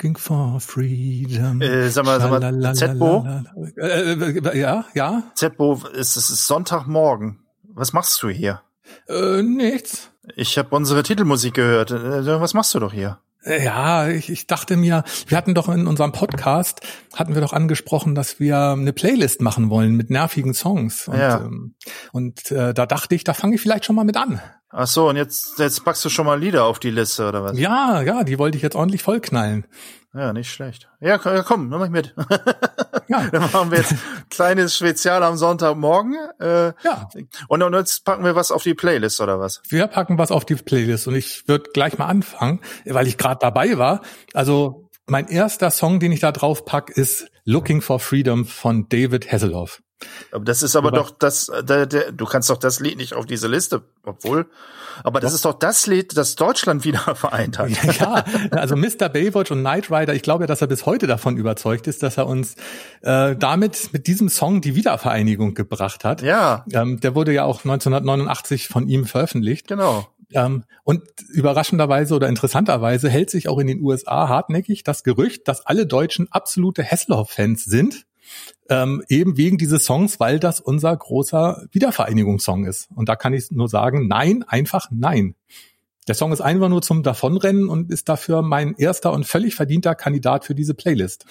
Looking for freedom. Äh, sag mal, sag mal. Zbo? Äh, äh, ja, ja. Zeppo, es ist Sonntagmorgen. Was machst du hier? Äh, nichts. Ich habe unsere Titelmusik gehört. Äh, Was machst du doch hier? Äh, Ja, ich, ich dachte mir, wir hatten doch in unserem Podcast, hatten wir doch angesprochen, dass wir eine Playlist machen wollen mit nervigen Songs. Und, Ja. ähm, und äh, da dachte ich, da fange ich vielleicht schon mal mit an. Ach so, und jetzt, jetzt packst du schon mal Lieder auf die Liste, oder was? Ja, ja, die wollte ich jetzt ordentlich vollknallen. Ja, nicht schlecht. Ja, komm, komm, nimm mich mit. Ja, Dann machen wir jetzt kleines Spezial am Sonntagmorgen. Äh, ja. und, und jetzt packen wir was auf die Playlist, oder was? Wir packen was auf die Playlist und ich würde gleich mal anfangen, weil ich gerade dabei war. Also mein erster Song, den ich da drauf pack, ist Looking for Freedom von David Hasselhoff. Aber das ist aber Aber- doch das, äh, der, der, du kannst doch das Lied nicht auf diese Liste, obwohl, aber das ist doch das Lied, das Deutschland wieder vereint hat. Ja, also Mr. Baywatch und Knight Rider, ich glaube ja, dass er bis heute davon überzeugt ist, dass er uns äh, damit mit diesem Song die Wiedervereinigung gebracht hat. Ja, Ähm, der wurde ja auch 1989 von ihm veröffentlicht. genau. Ähm, und überraschenderweise oder interessanterweise hält sich auch in den USA hartnäckig das Gerücht, dass alle Deutschen absolute Hasselhoff-Fans sind. Ähm, eben wegen dieses Songs, weil das unser großer Wiedervereinigungssong ist. Und da kann ich nur sagen, nein, einfach nein. Der Song ist einfach nur zum Davonrennen und ist dafür mein erster und völlig verdienter Kandidat für diese Playlist.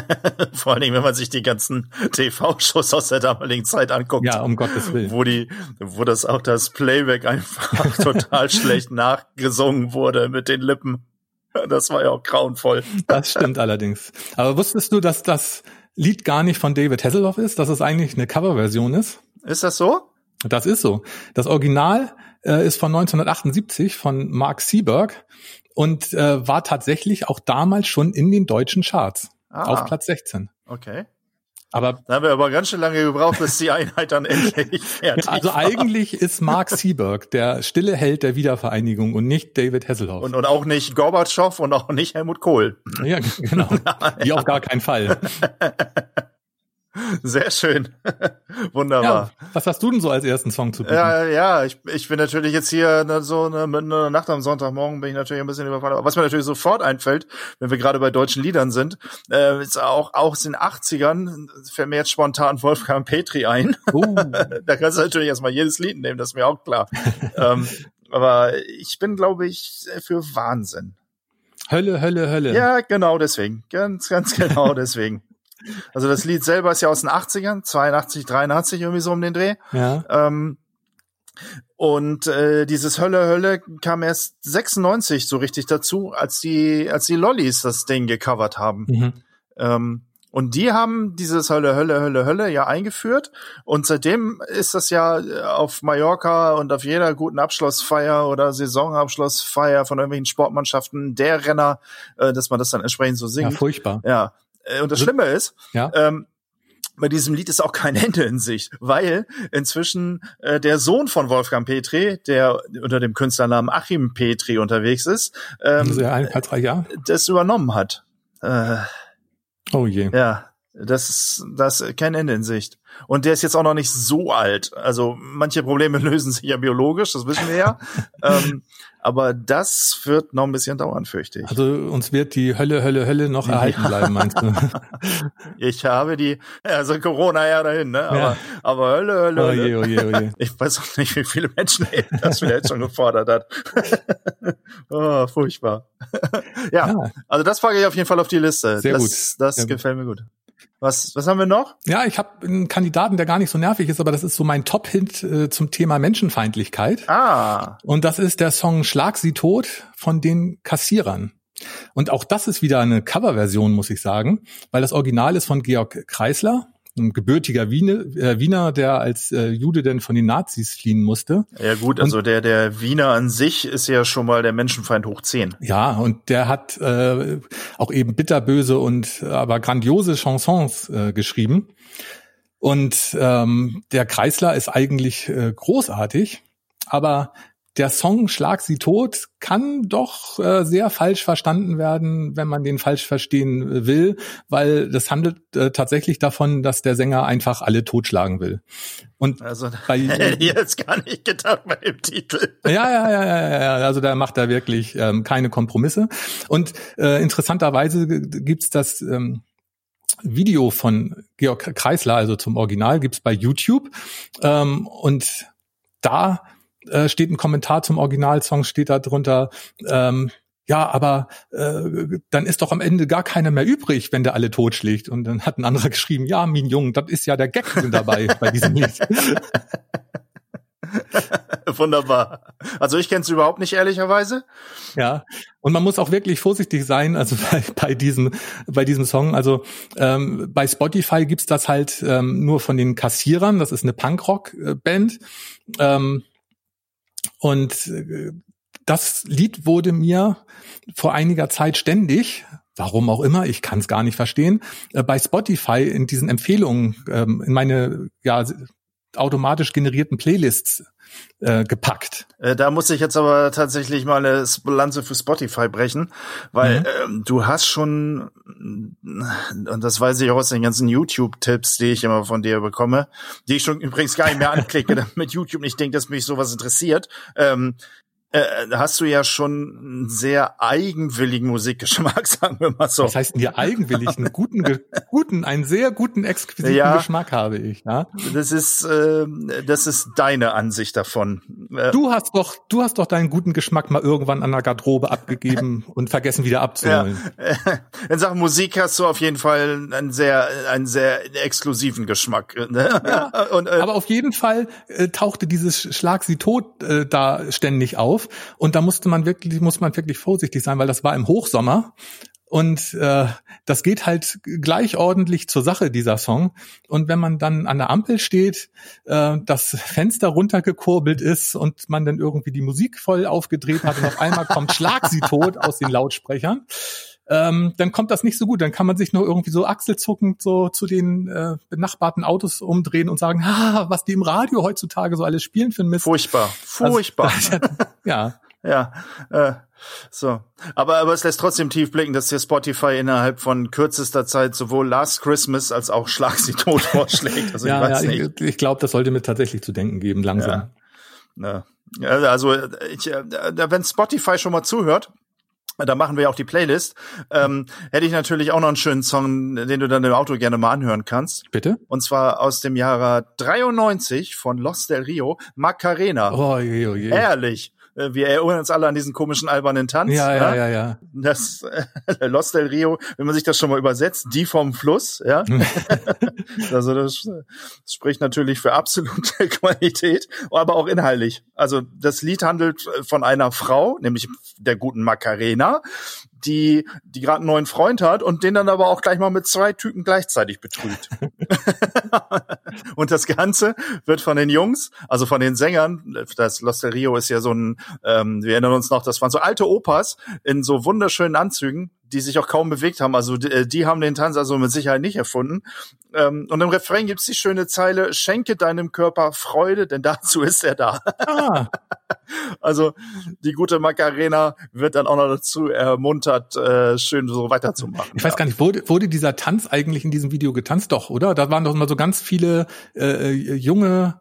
Vor allen Dingen, wenn man sich die ganzen TV-Shows aus der damaligen Zeit anguckt. Ja, um Gottes Willen. Wo die, wo das auch das Playback einfach total schlecht nachgesungen wurde mit den Lippen. Das war ja auch grauenvoll. Das stimmt allerdings. Aber wusstest du, dass das Lied gar nicht von David Hasselhoff ist, dass es eigentlich eine Coverversion ist? Ist das so? Das ist so. Das Original äh, ist von 1978 von Mark Seberg und äh, war tatsächlich auch damals schon in den deutschen Charts Ah. auf Platz 16. Okay. Aber Da haben wir aber ganz schön lange gebraucht, bis die Einheit dann endlich fertig also war. eigentlich ist Mark Seberg der stille Held der Wiedervereinigung und nicht David Hasselhoff. Und, und auch nicht Gorbatschow und auch nicht Helmut Kohl. ja, genau. Wie auf gar keinen Fall. Sehr schön. Ja, Wunderbar. was hast du denn so als ersten Song zu bieten? Ja, ja, ich, ich bin natürlich jetzt hier ne, so ne, mit einer Nacht am Sonntagmorgen bin ich natürlich ein bisschen überfallen. Aber was mir natürlich sofort einfällt, wenn wir gerade bei deutschen Liedern sind, äh, ist auch, auch aus den 80ern, fällt mir jetzt spontan Wolfgang Petri ein. Oh, da kannst du natürlich erstmal jedes Lied nehmen, das ist mir auch klar. ähm, aber ich bin, glaube ich, für Wahnsinn. Hölle, Hölle, Hölle. Ja, genau deswegen. Ganz, ganz genau deswegen. Also das Lied selber ist ja aus den 80ern, 82, 83 irgendwie so um den Dreh. ja. Ähm, und äh, dieses Hölle Hölle kam erst 96 so richtig dazu, als die als die Lollis das Ding gecovert haben. Mhm. Ähm, und die haben dieses Hölle Hölle Hölle Hölle ja eingeführt und seitdem ist das ja äh, auf Mallorca und auf jeder guten Abschlussfeier oder Saisonabschlussfeier von irgendwelchen Sportmannschaften der Renner, äh, dass man das dann entsprechend so ja, singt. furchtbar. Ja. Äh, Und das Schlimme ist, Ja. ähm, bei diesem Lied ist auch kein Ende in Sicht, weil inzwischen äh, der Sohn von Wolfgang Petri, der unter dem Künstlernamen Achim Petri unterwegs ist, ähm, Also ein paar, drei Jahre. das übernommen hat. Äh, Oh je. ja, das ist das ist kein Ende in Sicht. Und der ist jetzt auch noch nicht so alt. Also manche Probleme lösen sich ja biologisch, das wissen wir ja. ähm, aber das wird noch ein bisschen dauern, fürchte ich. Also uns wird die Hölle, Hölle, Hölle noch erhalten bleiben, meinst du? Ich habe die, also Corona ja dahin, ne? Aber, Ja. aber Hölle, Hölle, Oh Hölle. je, oh je, oh. Ich weiß auch nicht, wie viele Menschen das jetzt schon gefordert hat. oh, furchtbar. ja, Ja. also das packe ich auf jeden Fall auf die Liste. Sehr das, gut. Das Sehr gut. gefällt mir gut. Was, was haben wir noch? Ja, ich habe einen Kandidaten, der gar nicht so nervig ist, aber das ist so mein Top-Hit äh, zum Thema Menschenfeindlichkeit. Ah, Und das ist der Song Schlag sie tot von den Kassierern. Und auch das ist wieder eine Coverversion, muss ich sagen, weil das Original ist von Georg Kreisler, ein gebürtiger Wiener, äh, Wiener der als äh, Jude denn von den Nazis fliehen musste. ja gut, also der, der Wiener an sich ist ja schon mal der Menschenfeind hoch 10. Ja, und der hat äh, auch eben bitterböse und aber grandiose Chansons äh, geschrieben. Und ähm, der Kreisler ist eigentlich äh, großartig, aber der Song Schlag sie tot kann doch äh, sehr falsch verstanden werden, wenn man den falsch verstehen will, weil das handelt äh, tatsächlich davon, dass der Sänger einfach alle totschlagen will. Und also bei, hätte ich jetzt gar nicht gedacht bei dem Titel. Ja, ja, ja, ja, ja. Also da macht er wirklich ähm, keine Kompromisse. Und äh, interessanterweise gibt's das ähm, Video von Georg Kreisler, also zum Original, gibt's bei YouTube. Ähm, und da äh, steht ein Kommentar zum Originalsong, steht da drunter, ähm, ja, aber äh, dann ist doch am Ende gar keiner mehr übrig, wenn der alle totschlägt. Und dann hat ein anderer geschrieben, ja, mein Junge, das ist ja der Gag dabei bei diesem Lied. Wunderbar. Also ich kenne es überhaupt nicht, ehrlicherweise. Ja, und man muss auch wirklich vorsichtig sein, also bei, bei diesem bei diesem Song. Also ähm, bei Spotify gibt's das halt ähm, nur von den Kassierern. Das ist eine Punkrock-Band. Ähm, und äh, das Lied wurde mir vor einiger Zeit ständig, warum auch immer, ich kann es gar nicht verstehen, äh, bei Spotify in diesen Empfehlungen ähm, in meine ja automatisch generierten Playlists äh, gepackt. Äh, da muss ich jetzt aber tatsächlich mal eine Lanze für Spotify brechen, weil mhm. ähm, du hast schon, und das weiß ich auch aus den ganzen YouTube-Tipps, die ich immer von dir bekomme, die ich schon übrigens gar nicht mehr anklicke, damit YouTube nicht denkt, dass mich sowas interessiert. Ähm, äh, hast du ja schon einen sehr eigenwilligen Musikgeschmack, sagen wir mal so. Was heißt denn hier eigenwillig? Einen guten, guten, einen sehr guten, exquisiten ja, Geschmack habe ich. Ja? Das ist, äh, das ist deine Ansicht davon. Äh, du hast doch, du hast doch deinen guten Geschmack mal irgendwann an der Garderobe abgegeben und vergessen wieder abzuholen. Ja. In Sachen Musik hast du auf jeden Fall einen sehr, einen sehr exklusiven Geschmack. Ne? Ja, und, äh, aber auf jeden Fall äh, tauchte dieses Schlag sie tot äh, da ständig auf auf. Und da musste man wirklich, muss man wirklich vorsichtig sein, weil das war im Hochsommer. Und äh, das geht halt gleich ordentlich zur Sache, dieser Song. Und wenn man dann an der Ampel steht, äh, das Fenster runtergekurbelt ist und man dann irgendwie die Musik voll aufgedreht hat und auf einmal kommt Schlag sie tot aus den Lautsprechern, ähm, dann kommt das nicht so gut. Dann kann man sich nur irgendwie so achselzuckend so zu den äh, benachbarten Autos umdrehen und sagen, ha, was die im Radio heutzutage so alles spielen für ein Mist. Furchtbar, also, furchtbar. Also, ja. Ja, äh, so. Aber, aber es lässt trotzdem tief blicken, dass hier Spotify innerhalb von kürzester Zeit sowohl Last Christmas als auch Schlag sie tot vorschlägt. Also ja, ich weiß ja, nicht. Ich, ich glaube, das sollte mir tatsächlich zu denken geben, langsam. Ja. Ja, also ich, äh, wenn Spotify schon mal zuhört, da machen wir ja auch die Playlist. Ähm, hätte ich natürlich auch noch einen schönen Song, den du dann im Auto gerne mal anhören kannst. Bitte? Und zwar aus dem Jahre 93 von Los del Rio, Macarena. Oh, je, je. Ehrlich. Äh, wir erinnern uns alle an diesen komischen albernen Tanz. Ja, ja, ja, ja. Das äh, Los del Rio, wenn man sich das schon mal übersetzt, die vom Fluss, ja. also das, das spricht natürlich für absolute Qualität, aber auch inhaltlich. Also das Lied handelt von einer Frau, nämlich der guten Macarena, die, die gerade einen neuen Freund hat und den dann aber auch gleich mal mit zwei Typen gleichzeitig betrügt. und das Ganze wird von den Jungs, also von den Sängern, das Los del Rio ist ja so ein, ähm, wir erinnern uns noch, das waren so alte Opas in so wunderschönen Anzügen, die sich auch kaum bewegt haben. Also die, äh, die haben den Tanz also mit Sicherheit nicht erfunden. Ähm, und im Refrain gibt's die schöne Zeile, schenke deinem Körper Freude, denn dazu ist er da. Ah. also die gute Macarena wird dann auch noch dazu ermuntert, äh, schön so weiterzumachen. Ich weiß gar nicht, wurde, wurde dieser Tanz eigentlich in diesem Video getanzt? Doch, oder? Da waren doch mal so ganz viele äh, junge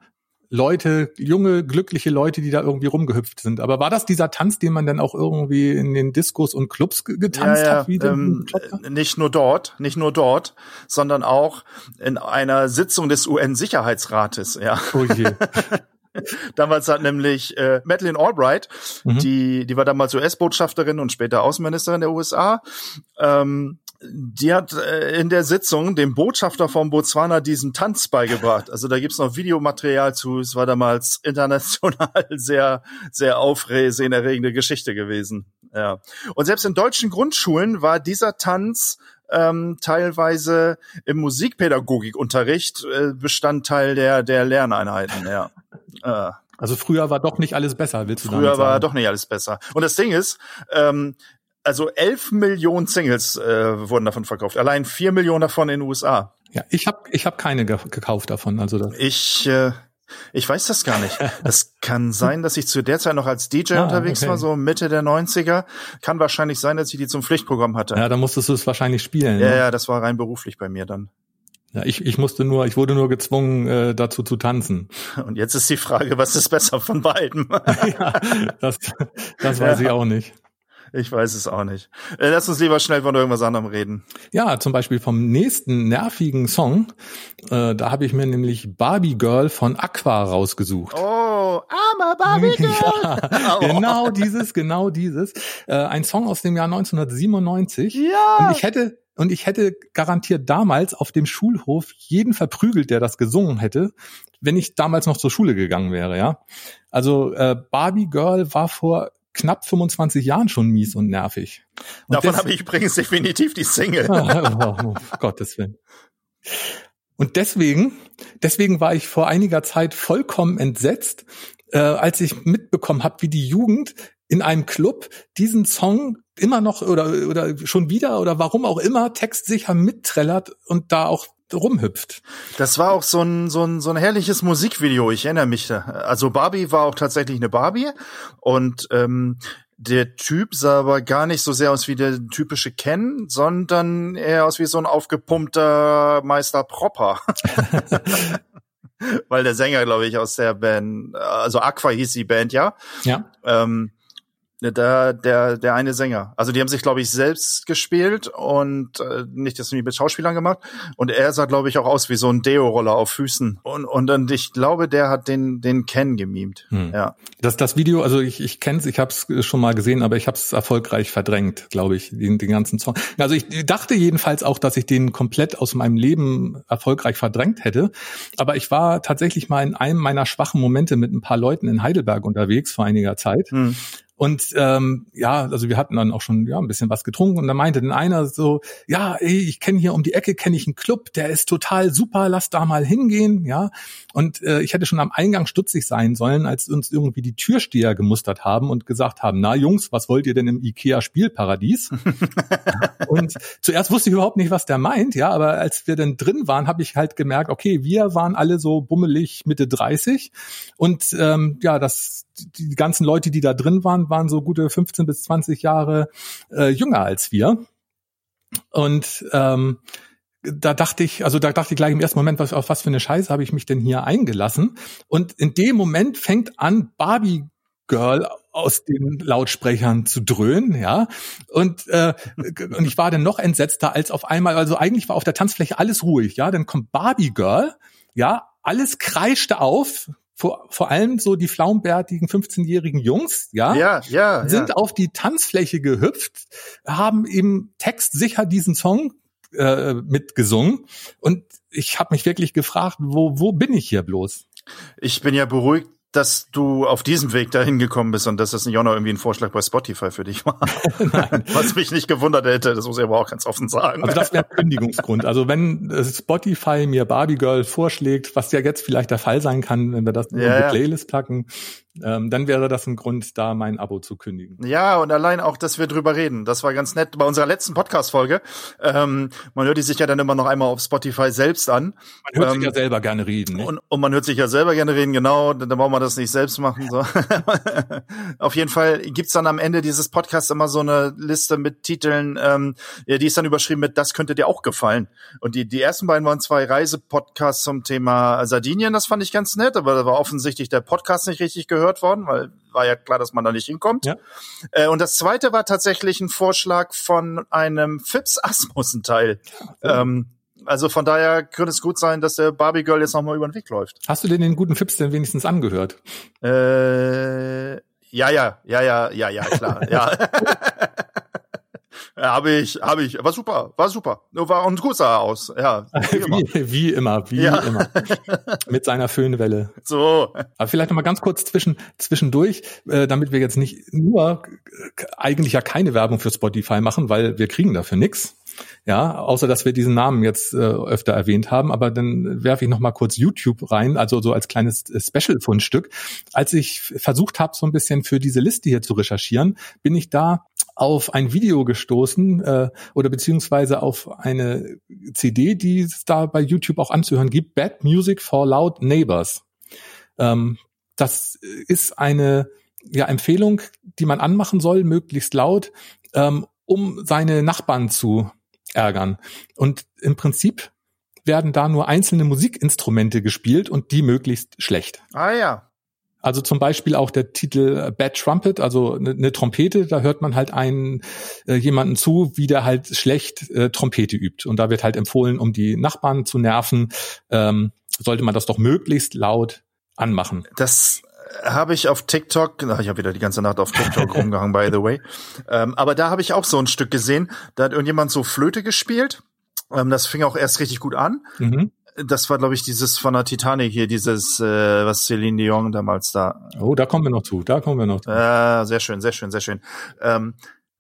Leute, junge, glückliche Leute, die da irgendwie rumgehüpft sind. Aber war das dieser Tanz, den man dann auch irgendwie in den Diskos und Clubs getanzt ja, ja, hat? Ähm, nicht nur dort, nicht nur dort, sondern auch in einer Sitzung des UN-Sicherheitsrates, ja. Oh je. damals hat nämlich äh, Madeleine Albright, mhm. die, die war damals US-Botschafterin und später Außenministerin der USA, ähm, die hat äh, in der Sitzung dem Botschafter von Botswana diesen Tanz beigebracht. Also da gibt's noch Videomaterial zu. Es war damals international sehr, sehr aufsehenerregende Geschichte gewesen. Ja. Und selbst in deutschen Grundschulen war dieser Tanz ähm, teilweise im Musikpädagogikunterricht äh, Bestandteil der, der Lerneinheiten. Ja. Äh. Also früher war doch nicht alles besser, willst du Früher war doch nicht alles besser. Und das Ding ist, ähm, also elf Millionen Singles äh, wurden davon verkauft. Allein vier Millionen davon in den USA. Ja, ich habe ich hab keine ge gekauft davon. Also das. Ich äh, Ich weiß das gar nicht. Es kann sein, dass ich zu der Zeit noch als DJ ah, unterwegs okay. war, so Mitte der 90er. Kann wahrscheinlich sein, dass ich die zum Pflichtprogramm hatte. Ja, dann musstest du es wahrscheinlich spielen. Ja, ne? ja, das war rein beruflich bei mir dann. Ja, ich, ich musste nur, ich wurde nur gezwungen, äh, dazu zu tanzen. Und jetzt ist die Frage, was ist besser von beiden? ja, das, das weiß ja. ich auch nicht. Ich weiß es auch nicht. Äh, lass uns lieber schnell von irgendwas anderem reden. Ja, zum Beispiel vom nächsten nervigen Song. Äh, da habe ich mir nämlich Barbie Girl von Aqua rausgesucht. Oh, I'm a Barbie Girl. ja, genau dieses, genau dieses. Äh, ein Song aus dem Jahr 1997. Ja. Und ich hätte und ich hätte garantiert damals auf dem Schulhof jeden verprügelt, der das gesungen hätte, wenn ich damals noch zur Schule gegangen wäre, ja. Also äh, Barbie Girl war vor knapp 25 Jahren schon mies und nervig. Und Davon habe ich übrigens definitiv die Single. oh, oh, oh, Gottes Willen. Und deswegen, deswegen war ich vor einiger Zeit vollkommen entsetzt, äh, als ich mitbekommen habe, wie die Jugend in einem Club diesen Song immer noch oder oder schon wieder oder warum auch immer textsicher mitträllert und da auch rumhüpft. Das war auch so ein, so ein, so ein herrliches Musikvideo, ich erinnere mich da. Also Barbie war auch tatsächlich eine Barbie und ähm, der Typ sah aber gar nicht so sehr aus wie der typische Ken, sondern eher aus wie so ein aufgepumpter Meister Propper. Weil der Sänger, glaube ich, aus der Band, also Aqua hieß die Band, ja. Ja. Ähm, der, der, der eine Sänger. Also die haben sich, glaube ich, selbst gespielt und äh, nicht das mit Schauspielern gemacht. Und er sah, glaube ich, auch aus wie so ein Deo-Roller auf Füßen. Und, und dann, ich glaube, der hat den, den Ken gemimt. Hm. Ja. Das, das Video, also ich, ich kenne es, ich habe es schon mal gesehen, aber ich habe es erfolgreich verdrängt, glaube ich, den, den ganzen Song. Also ich dachte jedenfalls auch, dass ich den komplett aus meinem Leben erfolgreich verdrängt hätte. Aber ich war tatsächlich mal in einem meiner schwachen Momente mit ein paar Leuten in Heidelberg unterwegs vor einiger Zeit. Hm. Und ähm, ja, also wir hatten dann auch schon ja ein bisschen was getrunken und da meinte dann einer so, ja, ey, ich kenne hier um die Ecke kenne ich einen Club, der ist total super, lass da mal hingehen, ja. Und äh, ich hätte schon am Eingang stutzig sein sollen, als uns irgendwie die Türsteher gemustert haben und gesagt haben, na Jungs, was wollt ihr denn im Ikea Spielparadies? und zuerst wusste ich überhaupt nicht, was der meint, ja, aber als wir dann drin waren, habe ich halt gemerkt, okay, wir waren alle so bummelig Mitte 30 und ähm, ja, das die ganzen Leute, die da drin waren, waren so gute 15 bis 20 Jahre äh, jünger als wir. Und ähm, da dachte ich, also da dachte ich gleich im ersten Moment, was, auf was für eine Scheiße habe ich mich denn hier eingelassen? Und in dem Moment fängt an, Barbie Girl aus den Lautsprechern zu dröhnen, ja. Und, äh, und ich war dann noch entsetzter als auf einmal, also eigentlich war auf der Tanzfläche alles ruhig, ja. Dann kommt Barbie Girl, ja, alles kreischte auf, vor, vor allem so die flaumbärtigen 15-jährigen Jungs, ja, ja, ja, sind ja. auf die Tanzfläche gehüpft, haben im Text sicher diesen Song äh, mitgesungen und ich habe mich wirklich gefragt, wo wo bin ich hier bloß? Ich bin ja beruhigt, dass du auf diesem Weg dahin gekommen bist und dass das nicht auch noch irgendwie ein Vorschlag bei Spotify für dich war. Was mich nicht gewundert hätte, das muss ich aber auch ganz offen sagen. Also das wäre Kündigungsgrund. Also wenn Spotify mir Barbie Girl vorschlägt, was ja jetzt vielleicht der Fall sein kann, wenn wir das in ja, die Playlist packen, ähm, dann wäre das ein Grund, da mein Abo zu kündigen. Ja, und allein auch, dass wir drüber reden. Das war ganz nett bei unserer letzten Podcast-Folge. Ähm, man hört die sich ja dann immer noch einmal auf Spotify selbst an. Man hört ähm, sich ja selber gerne reden. Ne? Und, und man hört sich ja selber gerne reden, genau. Dann braucht man das nicht selbst machen. So. auf jeden Fall gibt's dann am Ende dieses Podcasts immer so eine Liste mit Titeln, ähm, die ist dann überschrieben mit Das könnte dir auch gefallen. Und die, die ersten beiden waren zwei Reisepodcasts zum Thema Sardinien. Das fand ich ganz nett, aber da war offensichtlich der Podcast nicht richtig gehört gehört worden, weil war ja klar, dass man da nicht hinkommt. Ja. Äh, und das zweite war tatsächlich ein Vorschlag von einem Fips Asmussen-Teil. Ja. Ähm, also von daher könnte es gut sein, dass der Barbie Girl jetzt nochmal über den Weg läuft. Hast du denn den guten Fips denn wenigstens angehört? Äh, ja, ja, ja, ja, ja, ja, klar, ja. Habe ich, habe ich. War super, war super. War und gut sah er aus. Ja, wie immer, wie, wie immer. Wie ja. immer. Mit seiner Föhnwelle. So. Aber vielleicht noch mal ganz kurz zwischen zwischendurch, äh, damit wir jetzt nicht nur äh, eigentlich ja keine Werbung für Spotify machen, weil wir kriegen dafür nix. Ja, außer dass wir diesen Namen jetzt äh, öfter erwähnt haben, aber dann werfe ich noch mal kurz YouTube rein, also so als kleines äh, Special-Fundstück. Als ich versucht habe, so ein bisschen für diese Liste hier zu recherchieren, bin ich da auf ein Video gestoßen äh, oder beziehungsweise auf eine CD, die es da bei YouTube auch anzuhören gibt, Bad Music for Loud Neighbors. Ähm, das ist eine ja, Empfehlung, die man anmachen soll, möglichst laut, ähm, um seine Nachbarn zu ärgern. Und im Prinzip werden da nur einzelne Musikinstrumente gespielt und die möglichst schlecht. Ah ja. Also zum Beispiel auch der Titel Bad Trumpet, also eine, eine Trompete, da hört man halt einen äh, jemanden zu, wie der halt schlecht äh, Trompete übt. Und da wird halt empfohlen, um die Nachbarn zu nerven, ähm, sollte man das doch möglichst laut anmachen. Das habe ich auf TikTok, ich habe wieder die ganze Nacht auf TikTok rumgehangen, by the way. Ähm, aber da habe ich auch so ein Stück gesehen, da hat irgendjemand so Flöte gespielt. Ähm, das fing auch erst richtig gut an. Mhm. Das war, glaube ich, dieses von der Titanic hier, dieses, äh, was Celine Dion damals da. Oh, da kommen wir noch zu, da kommen wir noch zu. Äh, sehr schön, sehr schön, sehr schön. Ähm,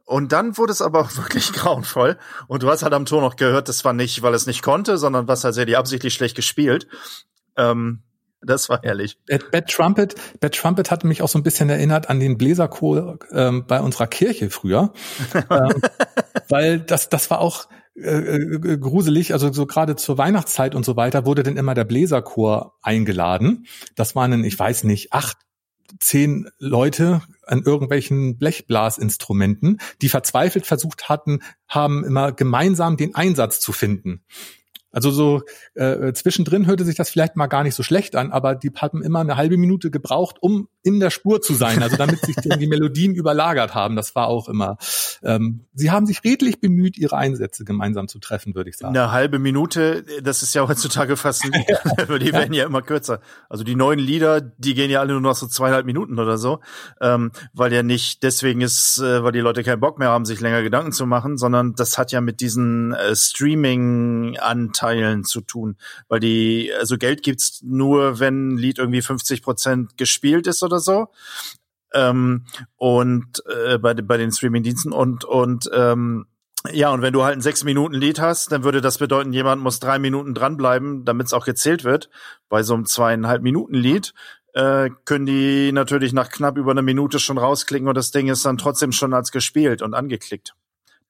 und dann wurde es aber auch wirklich grauenvoll. Und du hast halt am Ton noch gehört, das war nicht, weil es nicht konnte, sondern was halt sehr die absichtlich schlecht gespielt. Ähm, das war herrlich. Bad, Bad Trumpet, Bad Trumpet hat mich auch so ein bisschen erinnert an den Bläserchor ähm, bei unserer Kirche früher, ähm, weil das das war auch äh, äh, gruselig. Also so gerade zur Weihnachtszeit und so weiter wurde dann immer der Bläserchor eingeladen. Das waren, ich weiß nicht, acht zehn Leute an irgendwelchen Blechblasinstrumenten, die verzweifelt versucht hatten, haben immer gemeinsam den Einsatz zu finden. Also so äh, zwischendrin hörte sich das vielleicht mal gar nicht so schlecht an, aber die haben immer eine halbe Minute gebraucht, um in der Spur zu sein, also damit sich die Melodien überlagert haben. Das war auch immer. Ähm, sie haben sich redlich bemüht, ihre Einsätze gemeinsam zu treffen, würde ich sagen. Eine halbe Minute, das ist ja heutzutage fast, die werden ja immer kürzer. Also die neuen Lieder, die gehen ja alle nur noch so zweieinhalb Minuten oder so, ähm, weil ja nicht deswegen ist, äh, weil die Leute keinen Bock mehr haben, sich länger Gedanken zu machen, sondern das hat ja mit diesen äh, Streaming-Anteilen zu tun, weil die, also Geld gibt's nur, wenn ein Lied irgendwie 50 Prozent gespielt ist oder so. Ähm, und äh, bei, bei den Streaming-Diensten und und ähm, ja, und wenn du halt ein sechs Minuten Lied hast, dann würde das bedeuten, jemand muss drei Minuten dranbleiben, damit es auch gezählt wird. Bei so einem zweieinhalb Minuten Lied äh, können die natürlich nach knapp über einer Minute schon rausklicken und das Ding ist dann trotzdem schon als gespielt und angeklickt.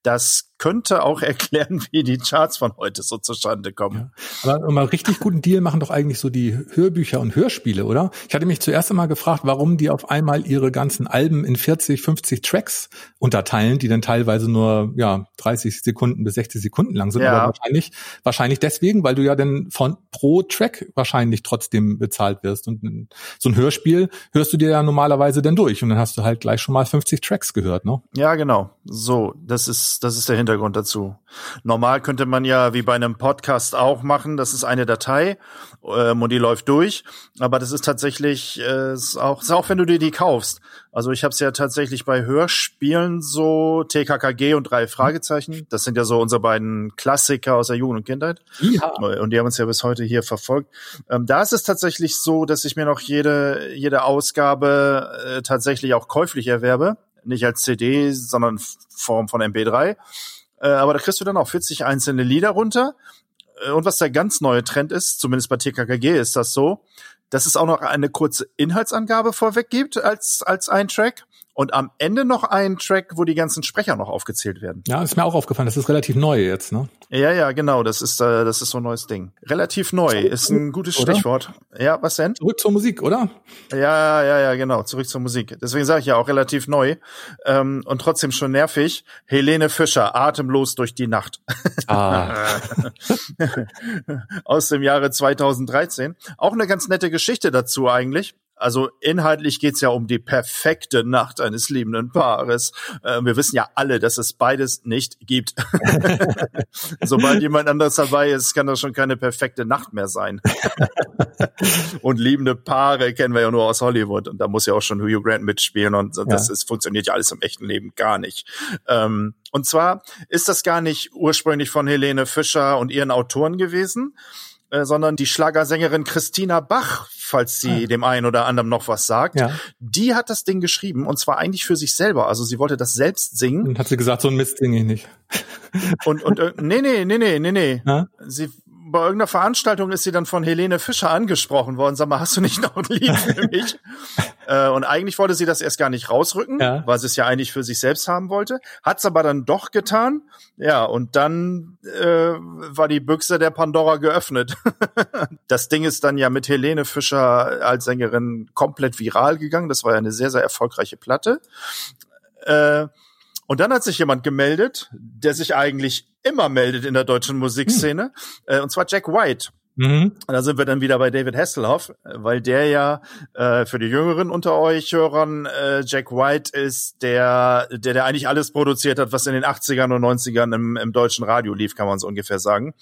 Das könnte auch erklären, wie die Charts von heute so zustande kommen. Ja. Aber mal richtig guten Deal machen doch eigentlich so die Hörbücher und Hörspiele, oder? Ich hatte mich zuerst einmal gefragt, warum die auf einmal ihre ganzen Alben in 40, 50 Tracks unterteilen, die dann teilweise nur ja 30 Sekunden bis 60 Sekunden lang sind. Ja. Aber wahrscheinlich, wahrscheinlich deswegen, weil du ja dann von pro Track wahrscheinlich trotzdem bezahlt wirst. Und so ein Hörspiel hörst du dir ja normalerweise dann durch und dann hast du halt gleich schon mal 50 Tracks gehört, ne? Ja, genau. So, das ist das ist der Hintergrund dazu. Normal könnte man ja wie bei einem Podcast auch machen, das ist eine Datei ähm, und die läuft durch, aber das ist tatsächlich äh, ist auch, ist auch wenn du dir die kaufst. Also ich habe es ja tatsächlich bei Hörspielen so TKKG und drei Fragezeichen. Das sind ja so unsere beiden Klassiker aus der Jugend und Kindheit. Ja. Und die haben uns ja bis heute hier verfolgt. Ähm, da ist es tatsächlich so, dass ich mir noch jede jede Ausgabe äh, tatsächlich auch käuflich erwerbe nicht als CD, sondern Form von MP3. Äh, aber da kriegst du dann auch 40 einzelne Lieder runter. Äh, und was der ganz neue Trend ist, zumindest bei TKKG ist das so, dass es auch noch eine kurze Inhaltsangabe vorweg gibt als, als ein Track und am Ende noch ein Track, wo die ganzen Sprecher noch aufgezählt werden. Ja, ist mir auch aufgefallen. Das ist relativ neu jetzt, ne? Ja, ja, genau. Das ist, äh, das ist so ein neues Ding. Relativ neu ist ein gutes oder? Stichwort. Ja, was denn? Zurück zur Musik, oder? Ja, ja, ja, genau. Zurück zur Musik. Deswegen sage ich ja auch relativ neu ähm, und trotzdem schon nervig. Helene Fischer, atemlos durch die Nacht. Ah. Aus dem Jahre 2013. Auch eine ganz nette Geschichte dazu eigentlich. Also inhaltlich geht's ja um die perfekte Nacht eines liebenden Paares. Äh, wir wissen ja alle, dass es beides nicht gibt. Sobald jemand anderes dabei ist, kann das schon keine perfekte Nacht mehr sein. und liebende Paare kennen wir ja nur aus Hollywood. Und da muss ja auch schon Hugh Grant mitspielen. Und das ja. ist, funktioniert ja alles im echten Leben gar nicht. Ähm, und zwar ist das gar nicht ursprünglich von Helene Fischer und ihren Autoren gewesen, äh, sondern die Schlagersängerin Christina Bach, falls sie ah. dem einen oder anderen noch was sagt. Ja. Die hat das Ding geschrieben und zwar eigentlich für sich selber. Also sie wollte das selbst singen. Und hat sie gesagt, so ein Mist singe ich nicht. und, und, äh, nee, nee, nee, nee, nee, nee. Ja? Sie, bei irgendeiner Veranstaltung ist sie dann von Helene Fischer angesprochen worden. Sag mal, hast du nicht noch ein Lied für mich? äh, und eigentlich wollte sie das erst gar nicht rausrücken, ja. weil sie es ja eigentlich für sich selbst haben wollte. Hat's aber dann doch getan. Ja, und dann äh, war die Büchse der Pandora geöffnet. das Ding ist dann ja mit Helene Fischer als Sängerin komplett viral gegangen. Das war ja eine sehr, sehr erfolgreiche Platte. Äh, und dann hat sich jemand gemeldet, der sich eigentlich immer meldet in der deutschen Musikszene, hm. äh, und zwar Jack White. Mhm. Da sind wir dann wieder bei David Hasselhoff, weil der ja äh, für die Jüngeren unter euch Hörern äh, Jack White ist, der, der der eigentlich alles produziert hat, was in den 80ern und 90ern im, im deutschen Radio lief, kann man so ungefähr sagen.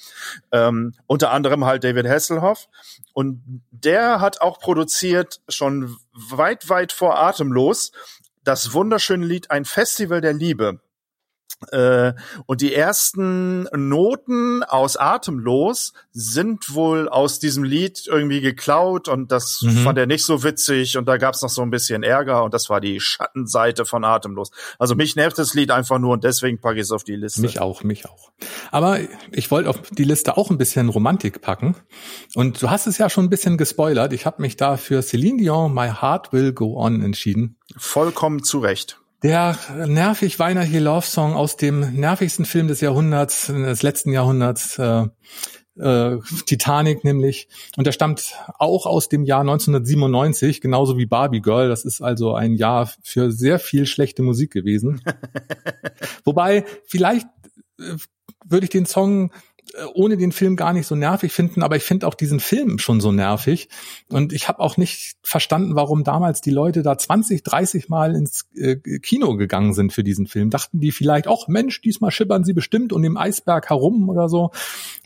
Ähm, unter anderem halt David Hasselhoff. Und der hat auch produziert schon weit, weit vor Atemlos das wunderschöne Lied Ein Festival der Liebe. Äh, und die ersten Noten aus Atemlos sind wohl aus diesem Lied irgendwie geklaut und das mhm. fand er nicht so witzig und da gab's noch so ein bisschen Ärger und das war die Schattenseite von Atemlos. Also mich nervt das Lied einfach nur und deswegen packe ich es auf die Liste. Mich auch, mich auch. Aber ich wollte auf die Liste auch ein bisschen Romantik packen und du hast es ja schon ein bisschen gespoilert. Ich habe mich da für Celine Dion My Heart Will Go On entschieden. Vollkommen zu Recht. Der nervig weinerliche Love Song aus dem nervigsten Film des Jahrhunderts, des letzten Jahrhunderts, äh, äh, Titanic nämlich. Und der stammt auch aus dem Jahr 1997, genauso wie Barbie Girl. Das ist also ein Jahr für sehr viel schlechte Musik gewesen. Wobei, vielleicht äh, würde ich den Song ohne den Film gar nicht so nervig finden, aber ich finde auch diesen Film schon so nervig. Und ich habe auch nicht verstanden, warum damals die Leute da 20, 30 Mal ins äh, Kino gegangen sind für diesen Film. Dachten die vielleicht, ach Mensch, diesmal schippern sie bestimmt um den Eisberg herum oder so.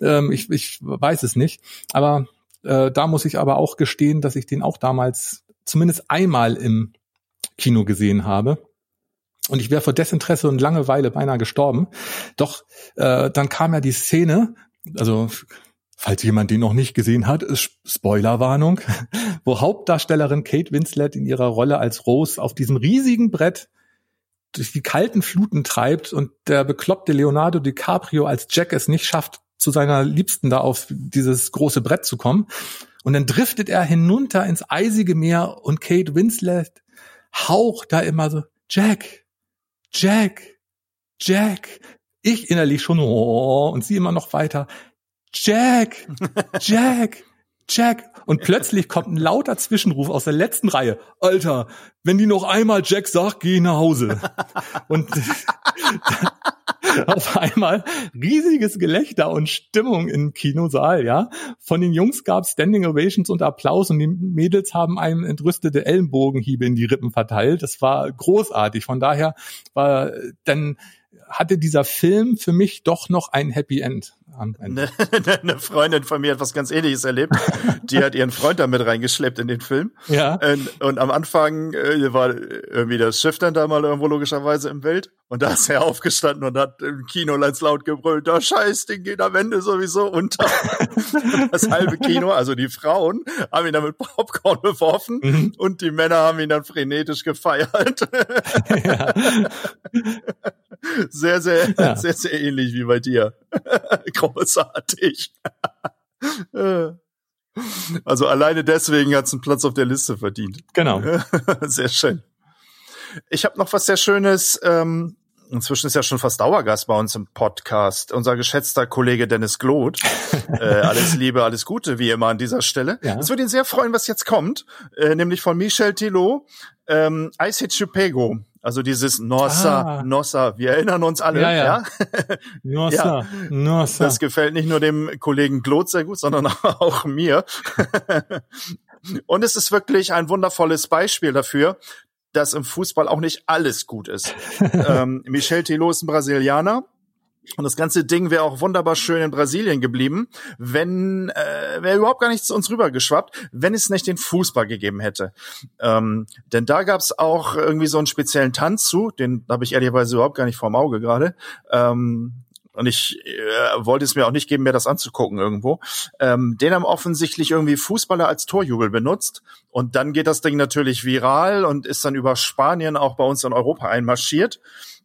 Ähm, ich, ich weiß es nicht. Aber äh, da muss ich aber auch gestehen, dass ich den auch damals zumindest einmal im Kino gesehen habe. Und ich wäre vor Desinteresse und Langeweile beinahe gestorben. Doch äh, dann kam ja die Szene, also falls jemand den noch nicht gesehen hat, Spoilerwarnung, wo Hauptdarstellerin Kate Winslet in ihrer Rolle als Rose auf diesem riesigen Brett durch die kalten Fluten treibt und der bekloppte Leonardo DiCaprio als Jack es nicht schafft, zu seiner Liebsten da auf dieses große Brett zu kommen. Und dann driftet er hinunter ins eisige Meer und Kate Winslet haucht da immer so, Jack, Jack, Jack. Ich innerlich schon, oh, und sie immer noch weiter. Jack, Jack, Jack. Und plötzlich kommt ein lauter Zwischenruf aus der letzten Reihe. Alter, wenn die noch einmal Jack sagt, geh nach Hause. Und auf einmal riesiges Gelächter und Stimmung im Kinosaal, ja. Von den Jungs gab Standing Ovations und Applaus und die Mädels haben einem entrüstete Ellenbogenhiebe in die Rippen verteilt. Das war großartig. Von daher war dann hatte dieser Film für mich doch noch ein Happy End am Ende. Eine, eine Freundin von mir hat was ganz ähnliches erlebt. Die hat ihren Freund da mit reingeschleppt in den Film. Ja. Und, und am Anfang äh, war irgendwie das Schiff dann da mal irgendwo logischerweise im Welt. Und da ist er aufgestanden und hat im Kino ganz laut gebrüllt, der Scheißding geht am Ende sowieso unter. das halbe Kino, also die Frauen, haben ihn dann mit Popcorn beworfen mhm. und die Männer haben ihn dann frenetisch gefeiert. Ja. Sehr, sehr, ja. sehr, sehr ähnlich wie bei dir großartig. also alleine deswegen hat es einen Platz auf der Liste verdient. Genau. sehr schön. Ich habe noch was sehr Schönes. Ähm, inzwischen ist ja schon fast Dauergast bei uns im Podcast. Unser geschätzter Kollege Dennis Gloth. äh, alles Liebe, alles Gute, wie immer an dieser Stelle. Es ja. würde ihn sehr freuen, was jetzt kommt, äh, nämlich von Michel Thilo, ähm, Ice Hit Chupego. Also dieses Nossa, ah. Nossa, wir erinnern uns alle. Ja, ja. ja? Nossa, ja. Nossa. Das gefällt nicht nur dem Kollegen Glot sehr gut, sondern auch mir. Und es ist wirklich ein wundervolles Beispiel dafür, dass im Fußball auch nicht alles gut ist. ähm, Michel Tilo ist ein Brasilianer, und das ganze Ding wäre auch wunderbar schön in Brasilien geblieben, wenn äh, wäre überhaupt gar nicht zu uns rübergeschwappt, wenn es nicht den Fußball gegeben hätte. Ähm, denn da gab's auch irgendwie so einen speziellen Tanz zu, den habe ich ehrlicherweise überhaupt gar nicht vorm Auge gerade. Ähm, und ich äh, wollte es mir auch nicht geben, mir das anzugucken irgendwo. Ähm, den haben offensichtlich irgendwie Fußballer als Torjubel benutzt. Und dann geht das Ding natürlich viral und ist dann über Spanien auch bei uns in Europa einmarschiert.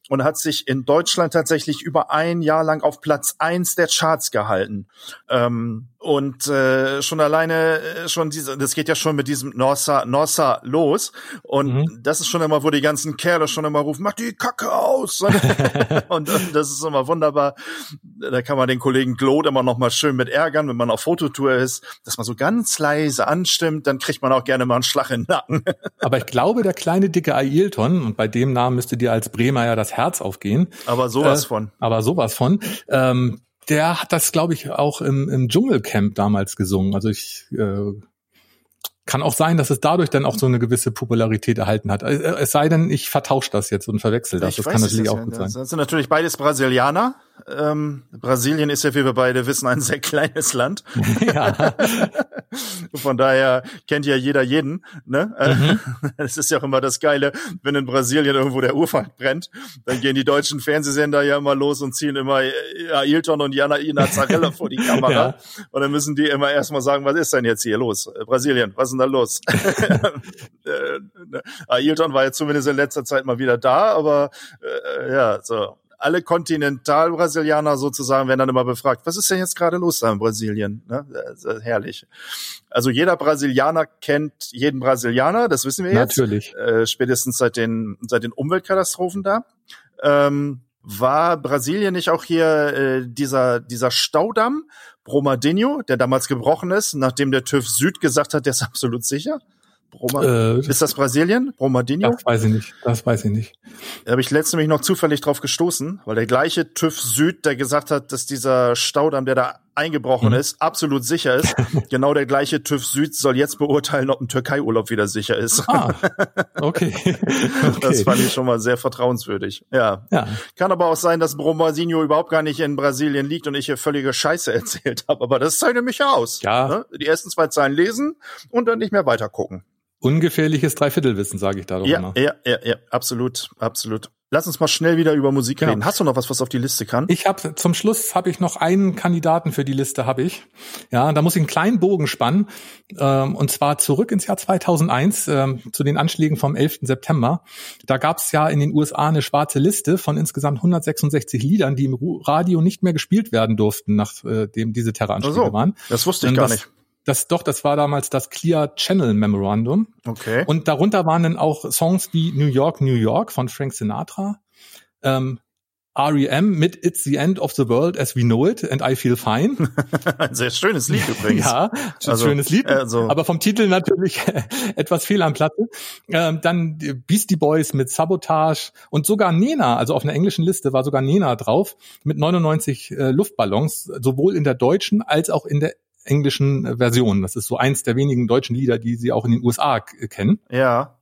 Und hat sich in Deutschland tatsächlich über ein Jahr lang auf Platz eins der Charts gehalten. Ähm, und äh, schon alleine äh, schon diese, das geht ja schon mit diesem Norsa Norsa los. Und mhm. das ist schon immer, wo die ganzen Kerle schon immer rufen, mach die Kacke aus. und, und das ist immer wunderbar. Da kann man den Kollegen Glot immer noch mal schön mit ärgern, wenn man auf Fototour ist, dass man so ganz leise anstimmt, dann kriegt man auch gerne mal einen Schlag in den Nacken. Aber ich glaube, der kleine dicke Ailton, und bei dem Namen müsste dir als Bremer ja das Herz aufgehen. Aber sowas äh, von. Aber sowas von. Ähm, der hat das, glaube ich, auch im, im Dschungelcamp damals gesungen. Also ich äh, kann auch sein, dass es dadurch dann auch so eine gewisse Popularität erhalten hat. Es sei denn, ich vertausche das jetzt und verwechsel das. Ich das kann natürlich auch gut sein. Das sind natürlich beides Brasilianer. Ähm, Brasilien ist ja, wie wir beide wissen, ein sehr kleines Land. Ja. Von daher kennt ja jeder jeden. Ne? Mhm. Das ist ja auch immer das Geile, wenn in Brasilien irgendwo der Urwald brennt, dann gehen die deutschen Fernsehsender ja immer los und ziehen immer Ailton und Jana Nazarella vor die Kamera. Ja. Und dann müssen die immer erstmal sagen, was ist denn jetzt hier los? Brasilien, was ist denn da los? Äh, ne? Ailton war ja zumindest in letzter Zeit mal wieder da, aber äh, ja, so alle Kontinentalbrasilianer sozusagen werden dann immer befragt, was ist denn jetzt gerade los da in Brasilien? Ne? herrlich. Also jeder Brasilianer kennt jeden Brasilianer, das wissen wir jetzt. Natürlich. Äh, spätestens seit den, seit den Umweltkatastrophen da. Ähm, war Brasilien nicht auch hier äh, dieser, dieser Staudamm, Brumadinho, der damals gebrochen ist, nachdem der TÜV Süd gesagt hat, der ist absolut sicher? Broma äh, ist das Brasilien? Brumadinho? Das weiß ich nicht. Das weiß ich nicht. Da habe ich letztens nämlich noch zufällig drauf gestoßen, weil der gleiche TÜV Süd, der gesagt hat, dass dieser Staudamm, der da eingebrochen mhm. ist, absolut sicher ist. genau der gleiche TÜV Süd soll jetzt beurteilen, ob ein Türkei-Urlaub wieder sicher ist. Ah, okay. okay. Das fand ich schon mal sehr vertrauenswürdig. Ja. ja. Kann aber auch sein, dass Brumadinho überhaupt gar nicht in Brasilien liegt und ich hier völlige Scheiße erzählt habe. Aber das zeichnet mich ja aus. Ja. Ne? Die ersten zwei Zeilen lesen und dann nicht mehr weiter gucken. Ungefährliches Dreiviertelwissen, sage ich da doch ja, immer. Ja, ja, ja, absolut, absolut. Lass uns mal schnell wieder über Musik genau. reden. Hast du noch was, was auf die Liste kann? Ich habe zum Schluss habe ich noch einen Kandidaten für die Liste habe ich. Ja, da muss ich einen kleinen Bogen spannen ähm, und zwar zurück ins Jahr 2001 ähm, zu den Anschlägen vom 11. September. Da gab es ja in den USA eine schwarze Liste von insgesamt 166 Liedern, die im Radio nicht mehr gespielt werden durften, nachdem äh, diese Terroranschläge so, waren. Das wusste ich gar das, nicht. Das doch, das war damals das Clear Channel Memorandum. Okay. Und darunter waren dann auch Songs wie New York, New York von Frank Sinatra, ähm, REM mit It's the End of the World as we know it and I feel fine. Ein sehr schönes Lied übrigens. ja, also, schönes Lied, also. aber vom Titel natürlich etwas fehl am Platze. Ähm, dann Beastie Boys mit Sabotage und sogar Nena, also auf einer englischen Liste war sogar Nena drauf mit 99 äh, Luftballons, sowohl in der deutschen als auch in der englischen äh, Version. Das ist so eins der wenigen deutschen Lieder, die sie auch in den USA kennen. Ja.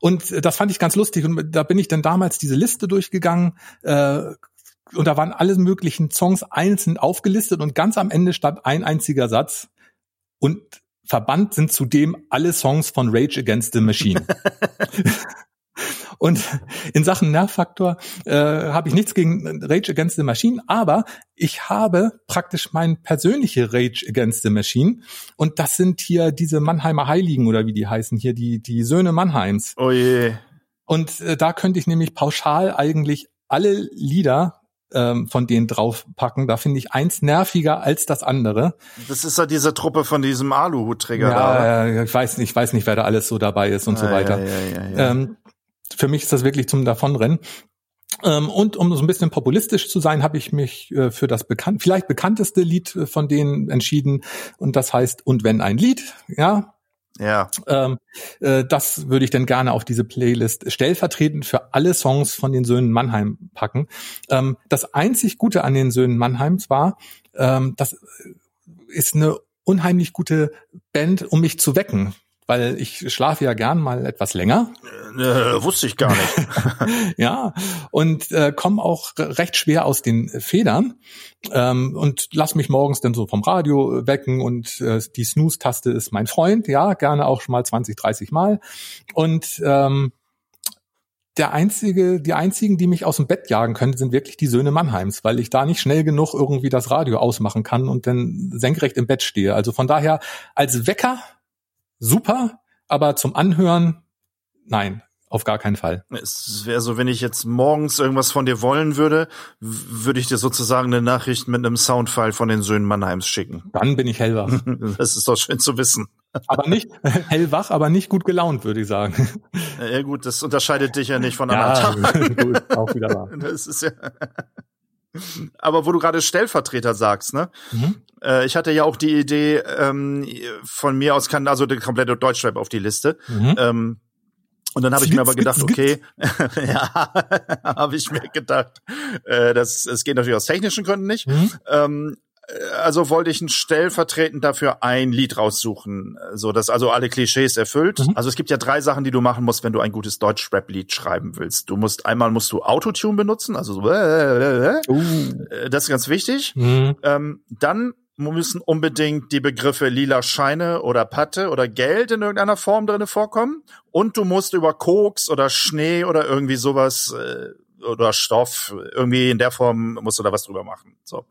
Und äh, das fand ich ganz lustig. Und da bin ich dann damals diese Liste durchgegangen. Äh, und da waren alle möglichen Songs einzeln aufgelistet und ganz am Ende stand ein einziger Satz. Und verbannt sind zudem alle Songs von Rage Against the Machine. Und in Sachen Nervfaktor äh, habe ich nichts gegen Rage Against the Machine, aber ich habe praktisch mein persönliche Rage Against the Machine und das sind hier diese Mannheimer Heiligen oder wie die heißen hier, die, die Söhne Mannheims. Oh je. Und äh, da könnte ich nämlich pauschal eigentlich alle Lieder ähm, von denen draufpacken. Da finde ich eins nerviger als das andere. Das ist ja diese Truppe von diesem Aluhutträger ja, da. Ja, ich weiß nicht, ich weiß nicht, wer da alles so dabei ist und ah, so weiter. Ja, ja, ja, ähm, für mich ist das wirklich zum Davonrennen. Ähm, und um so ein bisschen populistisch zu sein, habe ich mich äh, für das bekannt, vielleicht bekannteste Lied äh, von denen entschieden. Und das heißt Und wenn ein Lied, ja. Ja. Ähm, äh, das würde ich dann gerne auf diese Playlist stellvertretend für alle Songs von den Söhnen Mannheim packen. Ähm, das einzig Gute an den Söhnen Mannheims war, das ist eine unheimlich gute Band, um mich zu wecken weil ich schlafe ja gern mal etwas länger. Äh, wusste ich gar nicht. ja, und äh, komme auch recht schwer aus den Federn ähm, und lass mich morgens dann so vom Radio wecken und äh, die Snooze-Taste ist mein Freund, ja, gerne auch schon mal 20, 30 Mal. Und ähm, der einzige, die einzigen, die mich aus dem Bett jagen können, sind wirklich die Söhne Mannheims, weil ich da nicht schnell genug irgendwie das Radio ausmachen kann und dann senkrecht im Bett stehe. Also von daher als Wecker super, aber zum Anhören, nein. auf gar keinen Fall. Es wäre so, wenn ich jetzt morgens irgendwas von dir wollen würde, würde ich dir sozusagen eine Nachricht mit einem Soundfile von den Söhnen Mannheims schicken. Dann bin ich hellwach. Das ist doch schön zu wissen. aber nicht hellwach, aber nicht gut gelaunt, würde ich sagen. Ja gut, das unterscheidet dich ja nicht von Ja, anderen Tagen. gut, auch wieder wahr. Das ist ja. Aber wo du gerade Stellvertreter sagst, ne? Mhm. Äh, ich hatte ja auch die Idee, ähm, von mir aus kann also der komplette Deutschrap auf die Liste. Mhm. Ähm, und dann habe ich mir aber gedacht, okay, ja, habe ich mir gedacht, äh, das es geht natürlich aus technischen Gründen nicht. Mhm. Ähm, äh, also wollte ich ein stellvertretend dafür ein Lied raussuchen, so dass also alle Klischees erfüllt. Mhm. Also es gibt ja drei Sachen, die du machen musst, wenn du ein gutes Deutsch-Rap-Lied schreiben willst. Du musst einmal musst du Autotune benutzen, also so, äh, Uh. äh, das ist ganz wichtig. Mhm. Ähm, dann müssen unbedingt die Begriffe lila Scheine oder Patte oder Geld in irgendeiner Form drinne vorkommen. Und du musst über Koks oder Schnee oder irgendwie sowas äh, oder Stoff irgendwie in der Form musst du da was drüber machen. So.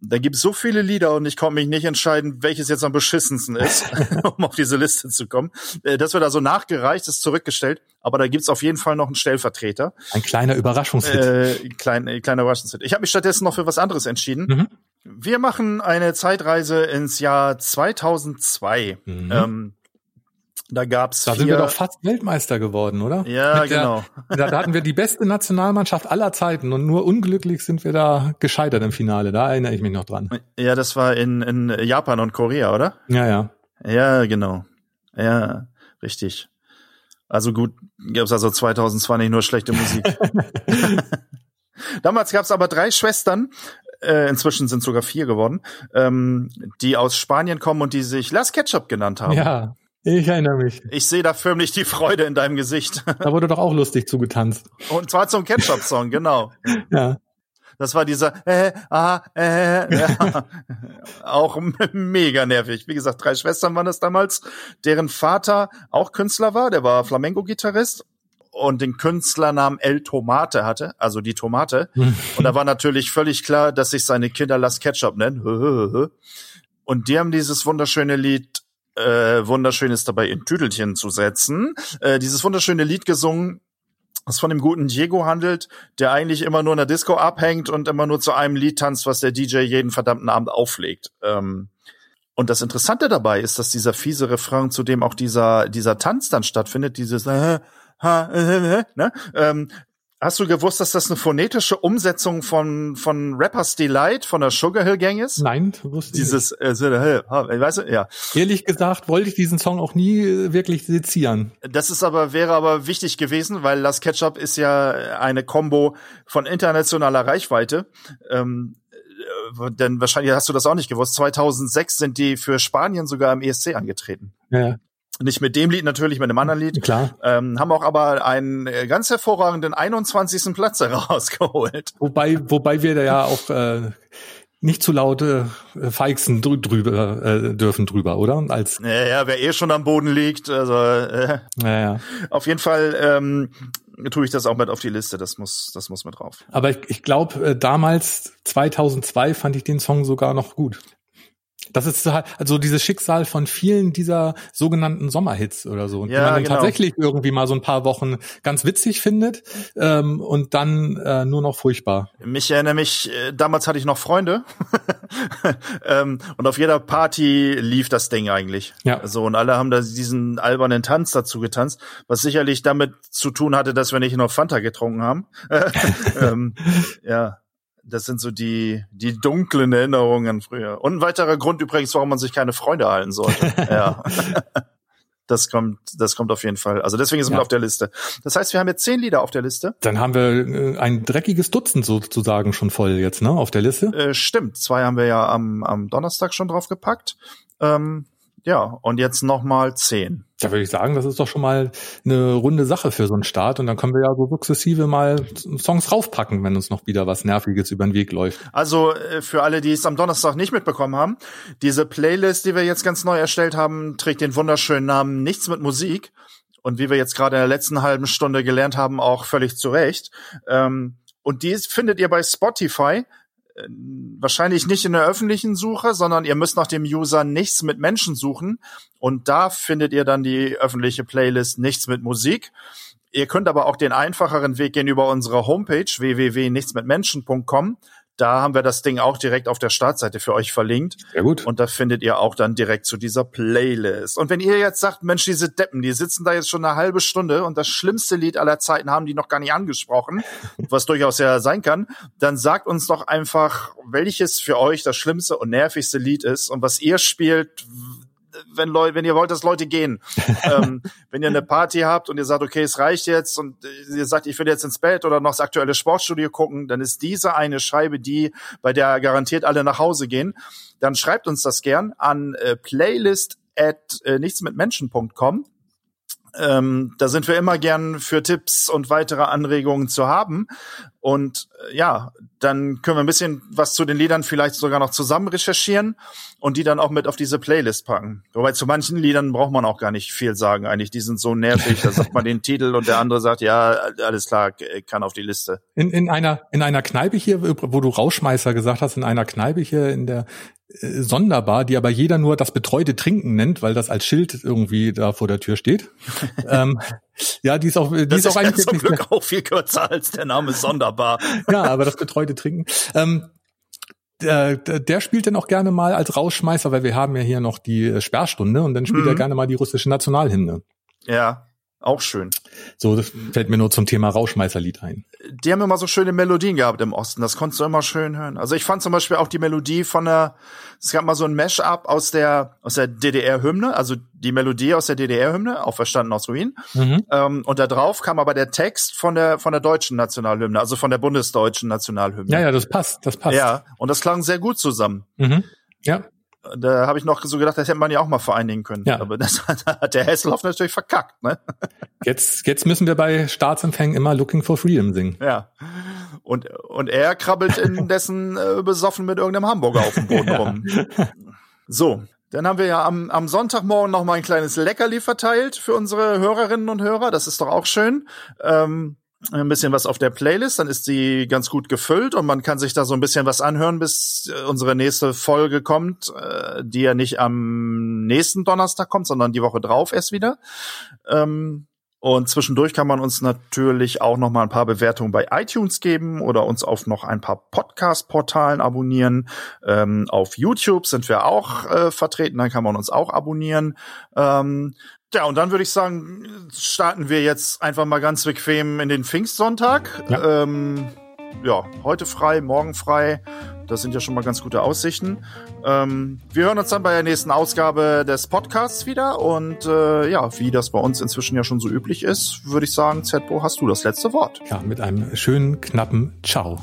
Da gibt es so viele Lieder und ich konnte mich nicht entscheiden, welches jetzt am beschissensten ist, um auf diese Liste zu kommen. Äh, Das wird also nachgereicht, ist zurückgestellt, aber da gibt's auf jeden Fall noch einen Stellvertreter. Ein kleiner Überraschungshit. Äh, klein, äh, kleiner Überraschungshit. Ich habe mich stattdessen noch für was anderes entschieden. Mhm. Wir machen eine Zeitreise ins Jahr 2002. Mhm. Ähm, da gab's Da vier, sind wir doch fast Weltmeister geworden, oder? Ja, Mit der- genau. Da, da hatten wir die beste Nationalmannschaft aller Zeiten und nur unglücklich sind wir da gescheitert im Finale. Da erinnere ich mich noch dran. Ja, das war in, in Japan und Korea, oder? Ja, ja. Ja, genau. Ja, richtig. Also gut, gab's also 2020 nur schlechte Musik. Damals gab's aber drei Schwestern, äh, inzwischen sind sogar vier geworden, ähm, die aus Spanien kommen und die sich Las Ketchup genannt haben. Ja, ich erinnere mich. Ich sehe da förmlich die Freude in deinem Gesicht. Da wurde doch auch lustig zugetanzt. Und zwar zum Ketchup-Song, genau. Ja. Das war dieser äh, aha, äh, ja. auch mega nervig. Wie gesagt, drei Schwestern waren das damals, deren Vater auch Künstler war, der war Flamenco-Gitarrist und den Künstlernamen El Tomate hatte, also die Tomate. Und da war natürlich völlig klar, dass sich seine Kinder Las Ketchup nennen. Und die haben dieses wunderschöne Lied äh, ist dabei in Tüdelchen zu setzen. Äh, dieses wunderschöne Lied gesungen, das von dem guten Diego handelt, der eigentlich immer nur in der Disco abhängt und immer nur zu einem Lied tanzt, was der DJ jeden verdammten Abend auflegt. Ähm, und das Interessante dabei ist, dass dieser fiese Refrain, zu dem auch dieser, dieser Tanz dann stattfindet, dieses äh, ha, äh, äh, ne? ähm, Hast du gewusst, dass das eine phonetische Umsetzung von, von Rappers Delight von der Sugar Hill Gang ist? Nein, wusste ich Dieses, äh, so, äh, weißt du, ja. nicht. Ehrlich gesagt wollte ich diesen Song auch nie äh, wirklich sezieren. Das ist aber, wäre aber wichtig gewesen, weil Las Ketchup ist ja eine Combo von internationaler Reichweite. Ähm, äh, denn wahrscheinlich hast du das auch nicht gewusst. 2006 sind die für Spanien sogar im ESC angetreten. Ja, Nicht mit dem Lied natürlich, mit einem anderen Lied. klar. Ähm, haben auch aber einen äh, ganz hervorragenden 21. Platz herausgeholt. Wobei, wobei wir da ja auch äh, nicht zu laute äh, Feixen drü drüber äh, dürfen drüber, oder? Als Ja, ja, wer eh schon am Boden liegt, also äh, naja. auf jeden Fall ähm, tue ich das auch mit auf die Liste. Das muss, das muss mit drauf. Aber ich, ich glaube, äh, damals 2002 fand ich den Song sogar noch gut. Das ist halt also dieses Schicksal von vielen dieser sogenannten Sommerhits oder so, die Ja, man dann genau. tatsächlich irgendwie mal so ein paar Wochen ganz witzig findet ähm, und dann äh, nur noch furchtbar. Mich erinnere mich, äh, damals hatte ich noch Freunde ähm, und auf jeder Party lief das Ding eigentlich. Ja. So und alle haben da diesen albernen Tanz dazu getanzt, was sicherlich damit zu tun hatte, dass wir nicht noch Fanta getrunken haben. ähm, ja, das sind so die die dunklen Erinnerungen an früher. Und ein weiterer Grund übrigens, warum man sich keine Freunde halten sollte. ja. Das kommt, das kommt auf jeden Fall. Also deswegen sind Ja. wir auf der Liste. Das heißt, wir haben jetzt zehn Lieder auf der Liste. Dann haben wir äh, ein dreckiges Dutzend sozusagen schon voll jetzt, ne, auf der Liste. Äh, stimmt, zwei haben wir ja am, am Donnerstag schon drauf gepackt. Ähm, ja, und jetzt nochmal zehn. Da würde ich sagen, das ist doch schon mal eine runde Sache für so einen Start und dann können wir ja so sukzessive mal Songs raufpacken, wenn uns noch wieder was Nerviges über den Weg läuft. Also äh, für alle, die es am Donnerstag nicht mitbekommen haben, diese Playlist, die wir jetzt ganz neu erstellt haben, trägt den wunderschönen Namen Nichts mit Musik. Und wie wir jetzt gerade in der letzten halben Stunde gelernt haben, auch völlig zu Recht. Ähm, und die findet ihr bei Spotify. Äh, Wahrscheinlich nicht in der öffentlichen Suche, sondern ihr müsst nach dem User Nichts mit Menschen suchen. Und da findet ihr dann die öffentliche Playlist Nichts mit Musik. Ihr könnt aber auch den einfacheren Weg gehen über unsere Homepage www.nichtsmitmenschen.com. Da haben wir das Ding auch direkt auf der Startseite für euch verlinkt. Sehr gut. Und da findet ihr auch dann direkt zu dieser Playlist. Und wenn ihr jetzt sagt, Mensch, diese Deppen, die sitzen da jetzt schon eine halbe Stunde und das schlimmste Lied aller Zeiten haben die noch gar nicht angesprochen, was durchaus ja sein kann, dann sagt uns doch einfach, welches für euch das schlimmste und nervigste Lied ist und was ihr spielt, wenn Leute, wenn ihr wollt, dass Leute gehen. ähm, wenn ihr eine Party habt und ihr sagt, okay, es reicht jetzt und ihr sagt, ich will jetzt ins Bett oder noch das aktuelle Sportstudio gucken, dann ist diese eine Scheibe die, bei der garantiert alle nach Hause gehen. Dann schreibt uns das gern an äh, playlist at äh, nichtsmitmenschen.com ähm, da sind wir immer gern für Tipps und weitere Anregungen zu haben. Und äh, ja, dann können wir ein bisschen was zu den Liedern vielleicht sogar noch zusammen recherchieren und die dann auch mit auf diese Playlist packen. Wobei zu manchen Liedern braucht man auch gar nicht viel sagen eigentlich. Die sind so nervig, da sagt man den Titel und der andere sagt, ja, alles klar, kann auf die Liste. In, in einer, in einer Kneipe hier, wo du Rauschmeißer gesagt hast, in einer Kneipe hier in der äh, sonderbar, die aber jeder nur das betreute Trinken nennt, weil das als Schild irgendwie da vor der Tür steht. ähm, ja, die ist auch, die das ist auch eigentlich ja zum Glück auch viel kürzer als der Name sonderbar. ja, aber das betreute Trinken. Ähm, der, der spielt dann auch gerne mal als Rauschmeißer, weil wir haben ja hier noch die Sperrstunde und dann spielt mhm. er gerne mal die russische Nationalhymne. Ja. Auch schön. So, das fällt mir nur zum Thema Rauschmeißerlied ein. Die haben immer so schöne Melodien gehabt im Osten. Das konntest du immer schön hören. Also ich fand zum Beispiel auch die Melodie von der, es gab mal so ein Mash-up aus der, aus der DDR-Hymne, also die Melodie aus der DDR-Hymne, auch verstanden aus Wien. Mhm. Ähm, und da drauf kam aber der Text von der, von der deutschen Nationalhymne, also von der bundesdeutschen Nationalhymne. Ja, ja, das passt, das passt. Ja, und das klang sehr gut zusammen. Mhm. Ja. Da habe ich noch so gedacht, das hätte man ja auch mal vereinigen können. Ja. Aber das hat der Hesselhoff natürlich verkackt. Ne? Jetzt, jetzt müssen wir bei Staatsempfängen immer Looking for Freedom singen. Ja. Und, und er krabbelt indessen äh, besoffen mit irgendeinem Hamburger auf dem Boden ja. rum. So, dann haben wir ja am, am Sonntagmorgen noch mal ein kleines Leckerli verteilt für unsere Hörerinnen und Hörer. Das ist doch auch schön. Ähm, ein bisschen was auf der Playlist, dann ist sie ganz gut gefüllt und man kann sich da so ein bisschen was anhören, bis äh, unsere nächste Folge kommt, äh, die ja nicht am nächsten Donnerstag kommt, sondern die Woche drauf erst wieder. Ähm, und zwischendurch kann man uns natürlich auch noch mal ein paar Bewertungen bei iTunes geben oder uns auf noch ein paar Podcast-Portalen abonnieren. Ähm, auf YouTube sind wir auch äh, vertreten, dann kann man uns auch abonnieren. Ja, und dann würde ich sagen, starten wir jetzt einfach mal ganz bequem in den Pfingstsonntag. Ja. Ähm, ja, heute frei, morgen frei. Das sind ja schon mal ganz gute Aussichten. Ähm, wir hören uns dann bei der nächsten Ausgabe des Podcasts wieder. Und äh, ja, wie das bei uns inzwischen ja schon so üblich ist, würde ich sagen, Zedbo, hast du das letzte Wort. Ja, mit einem schönen, knappen Ciao.